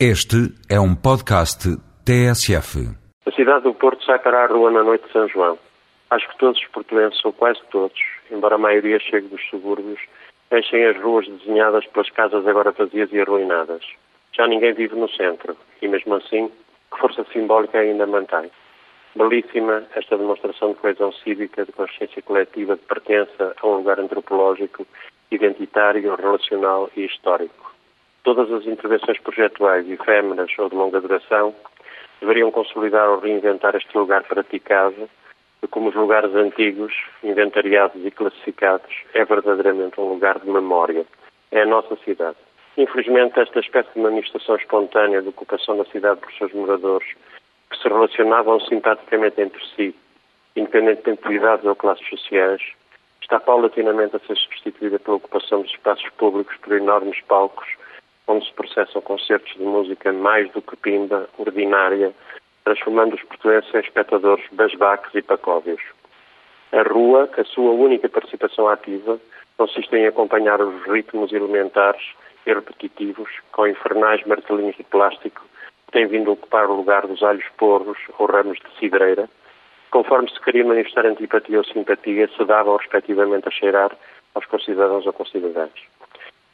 Este é um podcast TSF. A cidade do Porto sai para a rua na noite de São João. Acho que todos os portugueses, ou quase todos, embora a maioria chegue dos subúrbios, enchem as ruas desenhadas pelas casas agora vazias e arruinadas. Já ninguém vive no centro, e mesmo assim, que força simbólica ainda mantém. Belíssima esta demonstração de coesão cívica, de consciência coletiva, de pertença a um lugar antropológico, identitário, relacional e histórico. Todas as intervenções projetuais, efêmeras ou de longa duração, deveriam consolidar ou reinventar este lugar praticado, de como os lugares antigos, inventariados e classificados, é verdadeiramente um lugar de memória. É a nossa cidade. Infelizmente, esta espécie de manifestação espontânea de ocupação da cidade por seus moradores, que se relacionavam simpaticamente entre si, independentemente de idades ou classes sociais, está paulatinamente a ser substituída pela ocupação dos espaços públicos por enormes palcos onde se processam concertos de música mais do que pimba, ordinária, transformando os portugueses em espectadores basbaques e pacóvios. A rua, a sua única participação ativa, consiste em acompanhar os ritmos elementares e repetitivos com infernais martelinhos de plástico que têm vindo a ocupar o lugar dos alhos porros ou ramos de cidreira, conforme se queria manifestar antipatia ou simpatia, se davam respectivamente a cheirar aos concidadãos ou concidadãs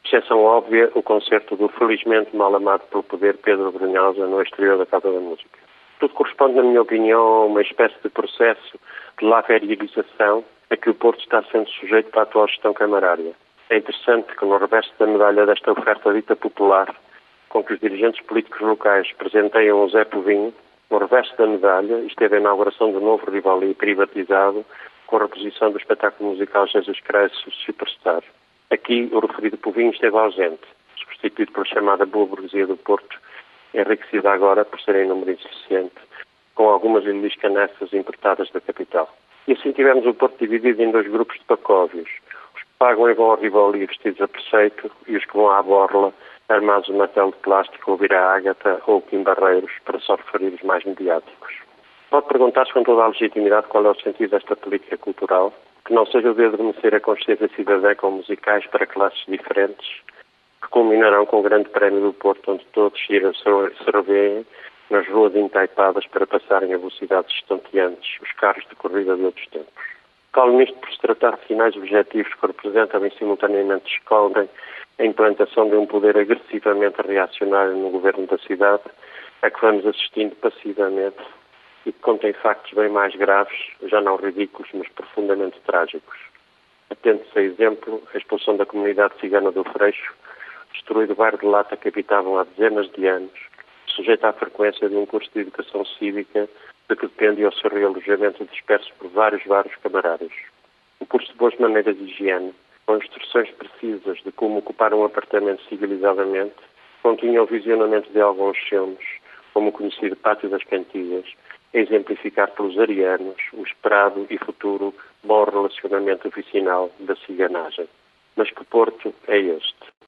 exceção óbvia, o concerto do felizmente mal amado pelo poder Pedro Brunhosa no exterior da Casa da Música. Tudo corresponde, na minha opinião, a uma espécie de processo de laverialização a que o Porto está sendo sujeito para a atual gestão camarária. É interessante que no reverso da medalha desta oferta dita popular, com que os dirigentes políticos locais presenteiam o Zé Povinho, no reverso da medalha esteve a inauguração do novo Rivali privatizado com a reposição do espetáculo musical Jesus Christ Superstar. Aqui, o referido povinho esteve ausente, substituído pela chamada boa burguesia do Porto, enriquecida agora, por ser em número insuficiente, com algumas iliscanessas importadas da capital. E assim tivemos o Porto dividido em dois grupos de pacóvios, os que pagam e vão ao Rivoli vestidos a preceito e os que vão à borla armados de martelo de plástico ou vira ágata ou quimbarreiros, para só referir os mais mediáticos. Pode perguntar-se com toda a legitimidade qual é o sentido desta política cultural, que não seja o de adormecer a consciência cidadã com musicais para classes diferentes, que culminarão com o Grande Prémio do Porto, onde todos se revêem nas ruas entaipadas para passarem a velocidades estonteantes os carros de corrida de outros tempos. Falo nisto por se tratar de sinais objetivos que representam e simultaneamente descobrem a implantação de um poder agressivamente reacionário no governo da cidade, a que vamos assistindo passivamente e que contém factos bem mais graves, já não ridículos, mas profundamente trágicos. Atente-se a exemplo a expulsão da comunidade cigana do Freixo, destruído o bairro de Lata que habitavam há dezenas de anos, sujeito à frequência de um curso de educação cívica de que depende o seu realojamento disperso por vários vários camarários. O curso de boas maneiras de higiene, com instruções precisas de como ocupar um apartamento civilizadamente, continha o visionamento de alguns filmes, como o conhecido Pátio das Cantigas, exemplificar pelos arianos o esperado e futuro bom relacionamento oficinal da ciganagem. Mas que Porto é este?